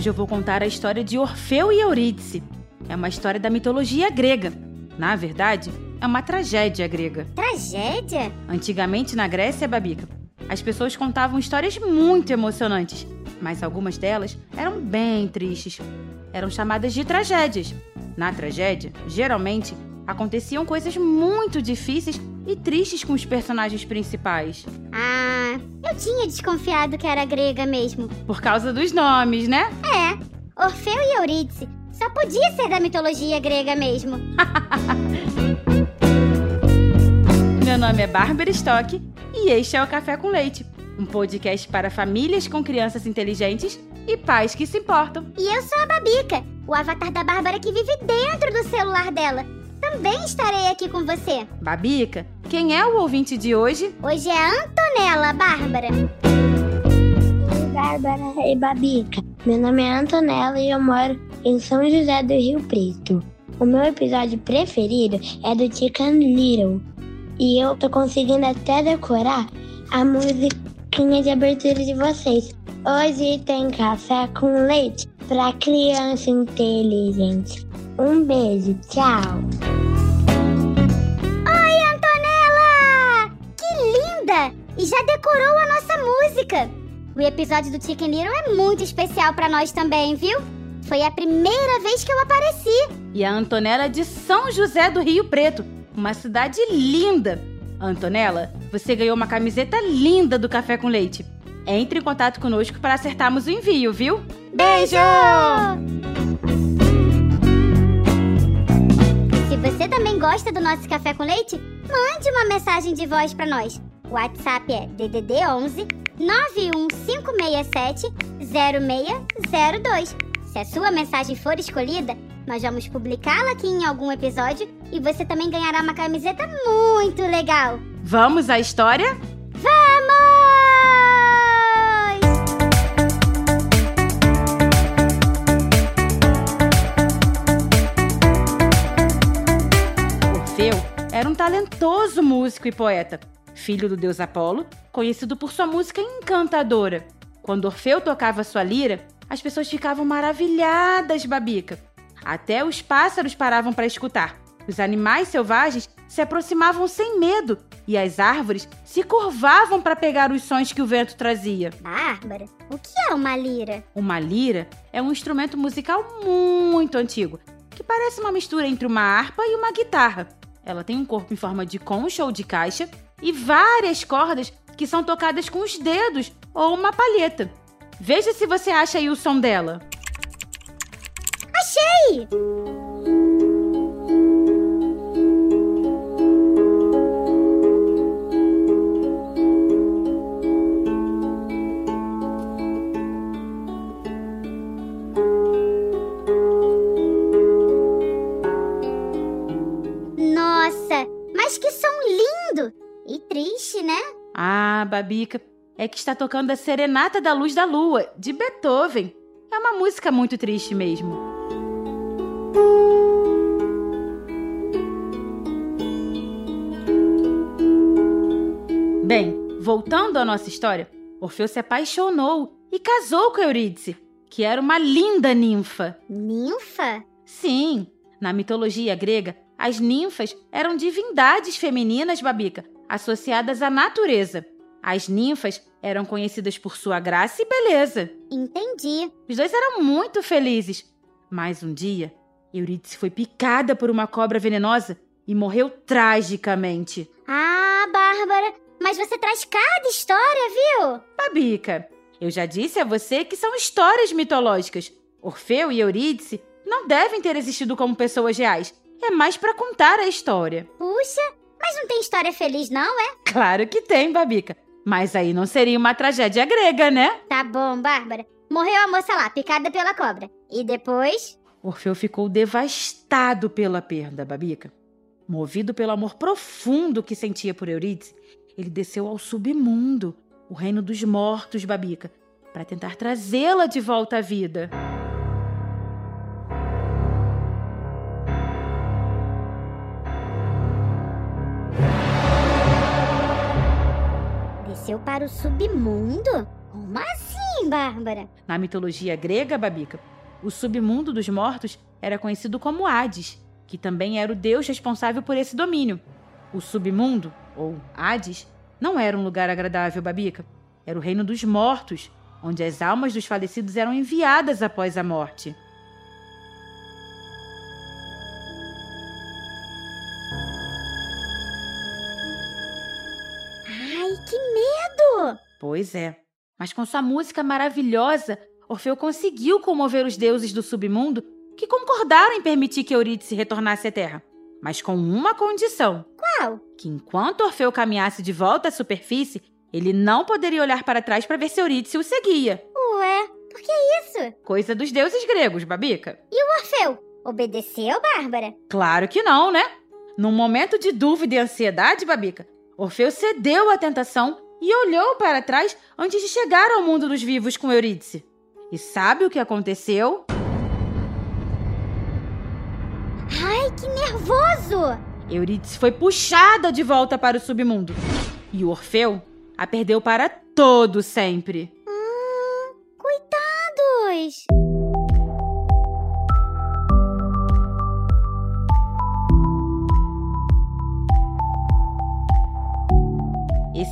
Hoje eu vou contar a história de Orfeu e Eurídice. É uma história da mitologia grega. Na verdade, é uma tragédia grega. Tragédia? Antigamente na Grécia, Babica, as pessoas contavam histórias muito emocionantes, mas algumas delas eram bem tristes. Eram chamadas de tragédias. Na tragédia, geralmente, aconteciam coisas muito difíceis e tristes com os personagens principais. Ah, eu tinha desconfiado que era grega mesmo. Por causa dos nomes, né? É, Orfeu e Eurídice. Só podia ser da mitologia grega mesmo. Meu nome é Bárbara Stock e este é o Café com Leite, um podcast para famílias com crianças inteligentes e pais que se importam. E eu sou a Babica, o avatar da Bárbara que vive dentro do celular dela. Também estarei aqui com você. Babica, quem é o ouvinte de hoje? Hoje é a Antonella, Bárbara. Oi, Bárbara e Babica. Meu nome é Antonella e eu moro em São José do Rio Preto. O meu episódio preferido é do Chicken Little. E eu tô conseguindo até decorar a musiquinha de abertura de vocês. Hoje tem café com leite pra criança inteligente. Um beijo, tchau. E já decorou a nossa música. O episódio do Chicken Little é muito especial pra nós também, viu? Foi a primeira vez que eu apareci. E a Antonella é de São José do Rio Preto, uma cidade linda. Antonella, você ganhou uma camiseta linda do Café com Leite. Entre em contato conosco para acertarmos o envio, viu? Beijo! Se você também gosta do nosso café com leite, mande uma mensagem de voz para nós. O WhatsApp é DDD 11 91567 0602. Se a sua mensagem for escolhida, nós vamos publicá-la aqui em algum episódio e você também ganhará uma camiseta muito legal. Vamos à história? Vamos! Orfeu era um talentoso músico e poeta, filho do deus Apolo, conhecido por sua música encantadora. Quando Orfeu tocava sua lira, as pessoas ficavam maravilhadas, Babica. Até os pássaros paravam para escutar. Os animais selvagens se aproximavam sem medo e as árvores se curvavam para pegar os sons que o vento trazia. Bárbara, o que é uma lira? Uma lira é um instrumento musical muito antigo, que parece uma mistura entre uma harpa e uma guitarra. Ela tem um corpo em forma de concha ou de caixa e várias cordas que são tocadas com os dedos ou uma palheta. Veja se você acha aí o som dela. Achei! Babica, é que está tocando a Serenata da Luz da Lua, de Beethoven. É uma música muito triste mesmo. Bem, voltando à nossa história, Orfeu se apaixonou e casou com Eurídice, que era uma linda ninfa. Ninfa? Sim, na mitologia grega, as ninfas eram divindades femininas, Babica, associadas à natureza. As ninfas eram conhecidas por sua graça e beleza. Entendi. Os dois eram muito felizes. Mas um dia, Eurídice foi picada por uma cobra venenosa e morreu tragicamente. Ah, Bárbara, mas você traz cada história, viu? Babica, eu já disse a você que são histórias mitológicas. Orfeu e Eurídice não devem ter existido como pessoas reais. É mais para contar a história. Puxa, mas não tem história feliz, não, é? Claro que tem, Babica. Mas aí não seria uma tragédia grega, né? Tá bom, Bárbara. Morreu a moça lá, picada pela cobra. E depois? Orfeu ficou devastado pela perda, Babica. Movido pelo amor profundo que sentia por Eurídice, ele desceu ao submundo, o reino dos mortos, Babica, para tentar trazê-la de volta à vida. Desceu para o submundo? Como assim, Bárbara? Na mitologia grega, Babica, o submundo dos mortos era conhecido como Hades, que também era o deus responsável por esse domínio. O submundo, ou Hades, não era um lugar agradável, Babica. Era o reino dos mortos, onde as almas dos falecidos eram enviadas após a morte. Pois é. Mas com sua música maravilhosa, Orfeu conseguiu comover os deuses do submundo que concordaram em permitir que Eurídice retornasse à Terra. Mas com uma condição: Qual? que enquanto Orfeu caminhasse de volta à superfície, ele não poderia olhar para trás para ver se Eurídice o seguia. Ué, por que isso? Coisa dos deuses gregos, Babica. Orfeu, obedeceu, Bárbara? Claro que não, né? Num momento de dúvida e ansiedade, Babica, Orfeu cedeu à tentação e olhou para trás antes de chegar ao mundo dos vivos com Eurídice. E sabe o que aconteceu? Ai, que nervoso! Eurídice foi puxada de volta para o submundo. E o Orfeu a perdeu para todo sempre. Hum, coitados!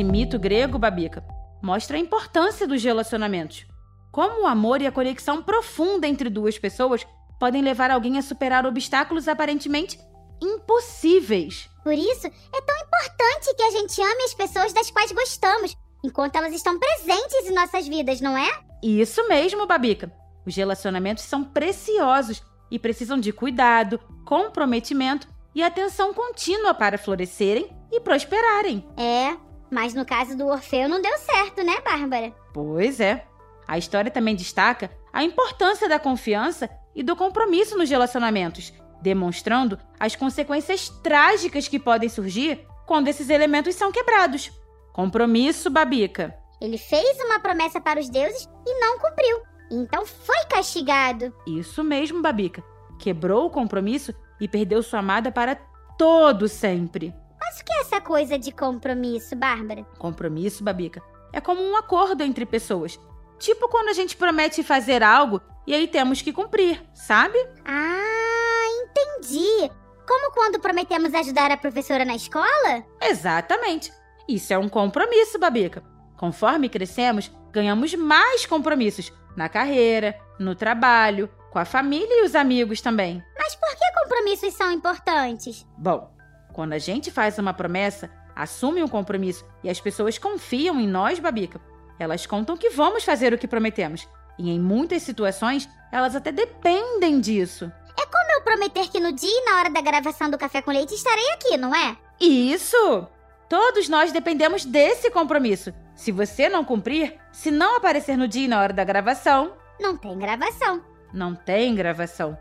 Esse mito grego, Babica, mostra a importância dos relacionamentos. Como o amor e a conexão profunda entre duas pessoas podem levar alguém a superar obstáculos aparentemente impossíveis. Por isso, é tão importante que a gente ame as pessoas das quais gostamos, enquanto elas estão presentes em nossas vidas, não é? Isso mesmo, Babica. Os relacionamentos são preciosos e precisam de cuidado, comprometimento e atenção contínua para florescerem e prosperarem. É, mas no caso do Orfeu não deu certo, né, Bárbara? Pois é. A história também destaca a importância da confiança e do compromisso nos relacionamentos, demonstrando as consequências trágicas que podem surgir quando esses elementos são quebrados. Compromisso, Babica. Ele fez uma promessa para os deuses e não cumpriu. Então foi castigado. Isso mesmo, Babica. Quebrou o compromisso e perdeu sua amada para todo sempre. Mas o que é essa coisa de compromisso, Bárbara? Compromisso, Babica, é como um acordo entre pessoas. Tipo quando a gente promete fazer algo e aí temos que cumprir, sabe? Ah, entendi. Como quando prometemos ajudar a professora na escola? Exatamente. Isso é um compromisso, Babica. Conforme crescemos, ganhamos mais compromissos na carreira, no trabalho, com a família e os amigos também. Mas por que compromissos são importantes? Bom, quando a gente faz uma promessa, assume um compromisso e as pessoas confiam em nós, Babica, elas contam que vamos fazer o que prometemos. E em muitas situações, elas até dependem disso. É como eu prometer que no dia e na hora da gravação do Café com Leite estarei aqui, não é? Isso! Todos nós dependemos desse compromisso. Se você não cumprir, se não aparecer no dia e na hora da gravação, Não tem gravação. não tem gravação.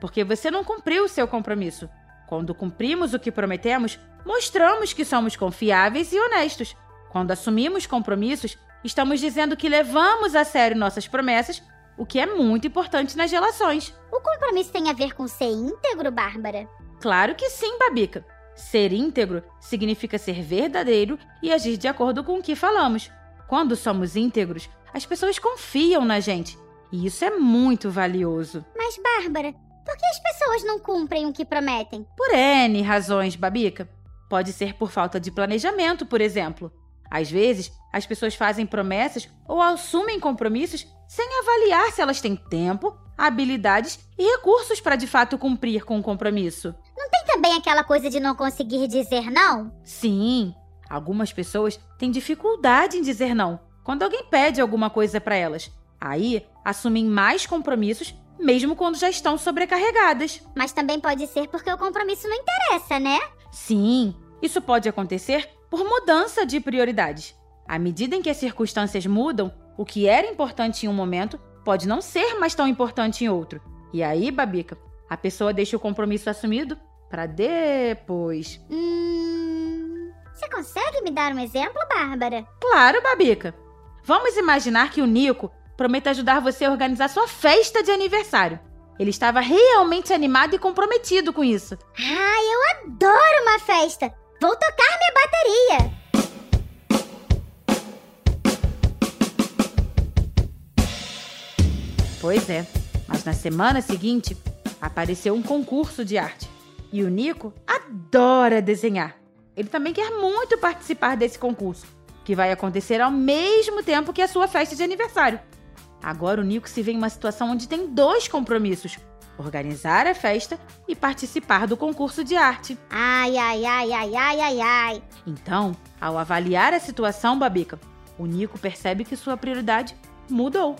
Porque você não cumpriu o seu compromisso. Quando cumprimos o que prometemos, mostramos que somos confiáveis e honestos. Quando assumimos compromissos, estamos dizendo que levamos a sério nossas promessas, o que é muito importante nas relações. O compromisso tem a ver com ser íntegro, Bárbara? Claro que sim, Babica. Ser íntegro significa ser verdadeiro e agir de acordo com o que falamos. Quando somos íntegros, as pessoas confiam na gente. E isso é muito valioso. Mas, Bárbara, por que as pessoas não cumprem o que prometem? Por N razões, Babica. Pode ser por falta de planejamento, por exemplo. Às vezes, as pessoas fazem promessas ou assumem compromissos sem avaliar se elas têm tempo, habilidades e recursos para de fato cumprir com o compromisso. Tem também aquela coisa de não conseguir dizer não? Sim, algumas pessoas têm dificuldade em dizer não quando alguém pede alguma coisa para elas. Aí, assumem mais compromissos mesmo quando já estão sobrecarregadas. Mas também pode ser porque o compromisso não interessa, né? Sim, isso pode acontecer por mudança de prioridades. À medida em que as circunstâncias mudam, o que era importante em um momento pode não ser mais tão importante em outro. E aí, Babica, a pessoa deixa o compromisso assumido para depois. Hum. Você consegue me dar um exemplo, Bárbara? Claro, Babica. Vamos imaginar que o Nico promete ajudar você a organizar sua festa de aniversário. Ele estava realmente animado e comprometido com isso. Ah, eu adoro uma festa! Vou tocar minha bateria! Pois é, mas na semana seguinte apareceu um concurso de arte. E o Nico adora desenhar. Ele também quer muito participar desse concurso, que vai acontecer ao mesmo tempo que a sua festa de aniversário. Agora o Nico se vê em uma situação onde tem dois compromissos: organizar a festa e participar do concurso de arte. Ai, ai, ai, ai, ai, ai, ai. Então, ao avaliar a situação, Babica, o Nico percebe que sua prioridade mudou.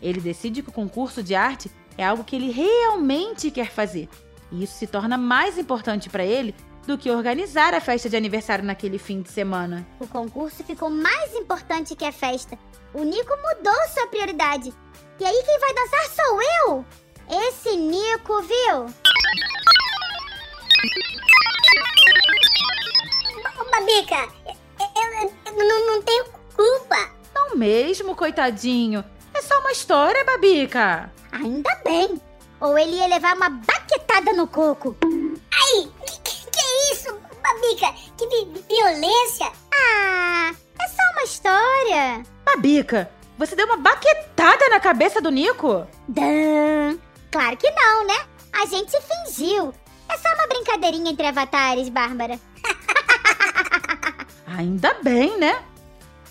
Ele decide que o concurso de arte é algo que ele realmente quer fazer. E isso se torna mais importante para ele do que organizar a festa de aniversário naquele fim de semana. O concurso ficou mais importante que a festa. O Nico mudou sua prioridade. E aí quem vai dançar sou eu? Esse Nico, viu? Babica, eu, eu não, não tenho culpa. Não mesmo, coitadinho. É só uma história, Babica. Ainda bem. Ou ele ia levar uma baquetada no coco. Ai, que, que, que é isso, Babica? Que vi violência. Ah, é só uma história. Babica, você deu uma baquetada na cabeça do Nico? Dan. Claro que não, né? A gente fingiu. É só uma brincadeirinha entre avatares, Bárbara. Ainda bem, né?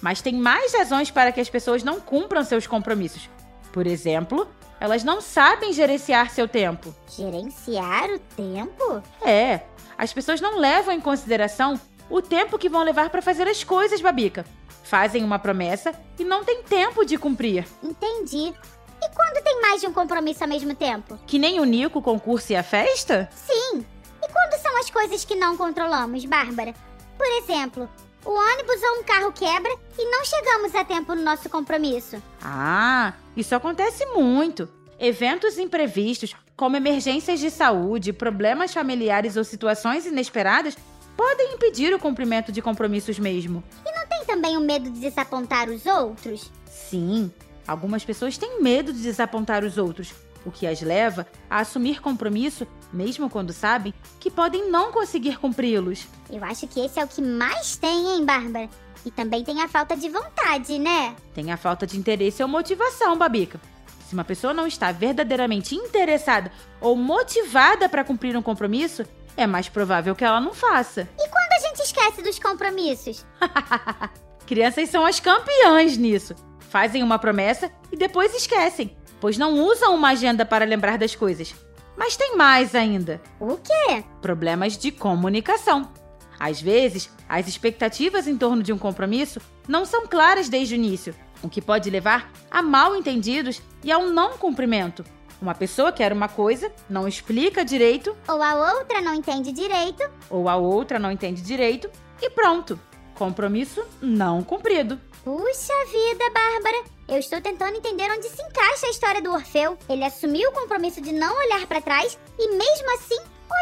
Mas tem mais razões para que as pessoas não cumpram seus compromissos. Por exemplo, elas não sabem gerenciar seu tempo. Gerenciar o tempo? É, as pessoas não levam em consideração o tempo que vão levar para fazer as coisas, Babica. Fazem uma promessa e não tem tempo de cumprir. Entendi. E quando tem mais de um compromisso ao mesmo tempo? Que nem o Nico, o concurso e a festa? Sim. E quando são as coisas que não controlamos, Bárbara? Por exemplo, o ônibus ou um carro quebra e não chegamos a tempo no nosso compromisso. Ah, isso acontece muito. Eventos imprevistos, como emergências de saúde, problemas familiares ou situações inesperadas, podem impedir o cumprimento de compromissos mesmo. E não tem também o medo de desapontar os outros? Sim, algumas pessoas têm medo de desapontar os outros, o que as leva a assumir compromisso mesmo quando sabem que podem não conseguir cumpri-los. Eu acho que esse é o que mais tem, hein, Bárbara? E também tem a falta de vontade, né? Tem a falta de interesse ou motivação, Babica. Se uma pessoa não está verdadeiramente interessada ou motivada para cumprir um compromisso, é mais provável que ela não faça. E gente esquece dos compromissos? Crianças são as campeãs nisso. Fazem uma promessa e depois esquecem, pois não usam uma agenda para lembrar das coisas. Mas tem mais ainda. O quê? Problemas de comunicação. Às vezes, as expectativas em torno de um compromisso não são claras desde o início, o que pode levar a mal entendidos e ao não cumprimento. Uma pessoa quer uma coisa, não explica direito, Ou a outra não entende direito. ou a outra não entende direito, e pronto. Compromisso não cumprido. Puxa vida, Bárbara. Eu estou tentando entender onde se encaixa a história do Orfeu. Ele assumiu o compromisso de não olhar para trás e mesmo assim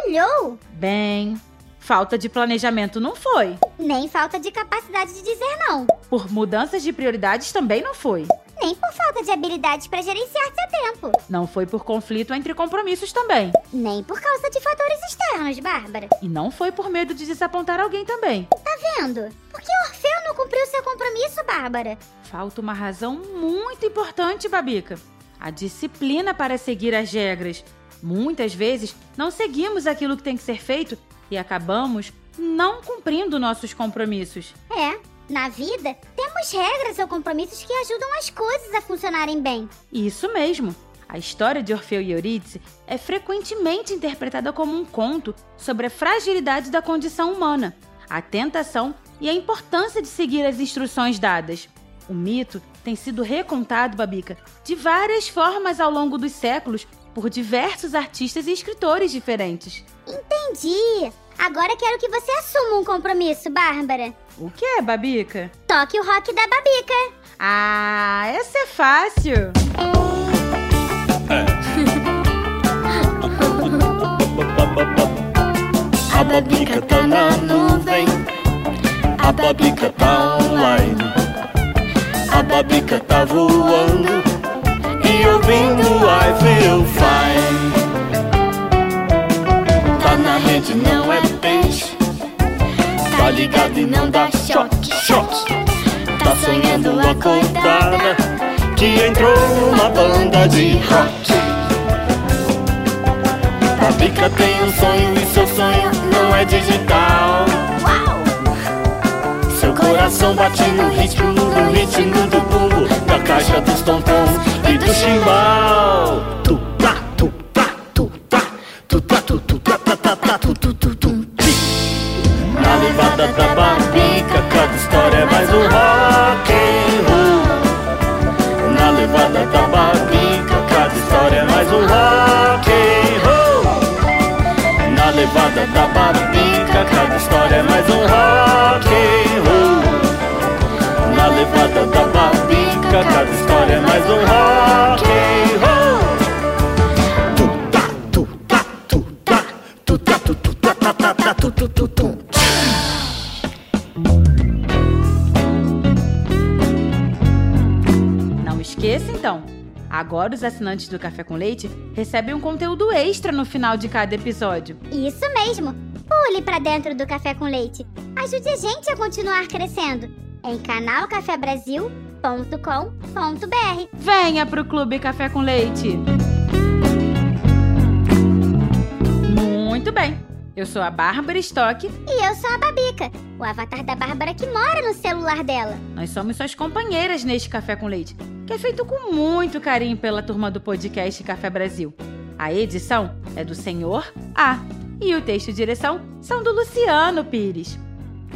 olhou. Bem, falta de planejamento não foi. Nem falta de capacidade de dizer não. Por mudanças de prioridades também não foi. Nem por falta de habilidades para gerenciar seu tempo. Não foi por conflito entre compromissos também. Nem por causa de fatores externos, Bárbara. E não foi por medo de desapontar alguém também. Tá vendo? Por que Orfeu não cumpriu seu compromisso, Bárbara? Falta uma razão muito importante, Babica: a disciplina para seguir as regras. Muitas vezes não seguimos aquilo que tem que ser feito e acabamos não cumprindo nossos compromissos. É, na vida, temos regras ou compromissos que ajudam as coisas a funcionarem bem. Isso mesmo. A história de Orfeu e Eurídice é frequentemente interpretada como um conto sobre a fragilidade da condição humana, a tentação e a importância de seguir as instruções dadas. O mito tem sido recontado, Babica, de várias formas ao longo dos séculos por diversos artistas e escritores diferentes. Entendi! Agora quero que você assuma um compromisso, Bárbara. O que, Babica? Toque o rock da Babica. Ah, essa é fácil. A Babica tá na nuvem. A Babica tá online. A Babica tá voando e ouvindo ar. Ligado e não dá choque, choque. Tá sonhando acordada. Que entrou numa banda de rock. Babica tem um sonho e seu sonho não é digital. Seu coração bate no ritmo, no ritmo do bumbo, da caixa dos tontons e do chimbal. Esqueça então. Agora os assinantes do Café com Leite recebem um conteúdo extra no final de cada episódio. Isso mesmo. Pule pra dentro do Café com Leite. Ajude a gente a continuar crescendo em canalcafebrasil.com.br. Venha pro Clube Café com Leite. Muito bem. Eu sou a Bárbara Stock. E eu sou a Babica, o avatar da Bárbara que mora no celular dela. Nós somos suas companheiras neste Café com Leite, que é feito com muito carinho pela turma do podcast Café Brasil. A edição é do Senhor A e o texto e direção são do Luciano Pires.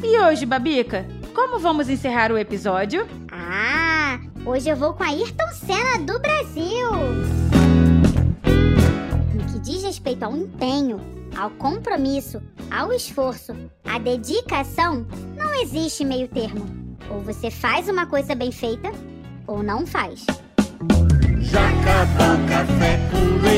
E hoje, Babica, como vamos encerrar o episódio? Ah, hoje eu vou com a Ayrton Senna do Brasil. No que diz respeito ao empenho, ao compromisso, ao esforço, à dedicação, não existe meio termo. Ou você faz uma coisa bem feita, ou não faz. Já acabou café com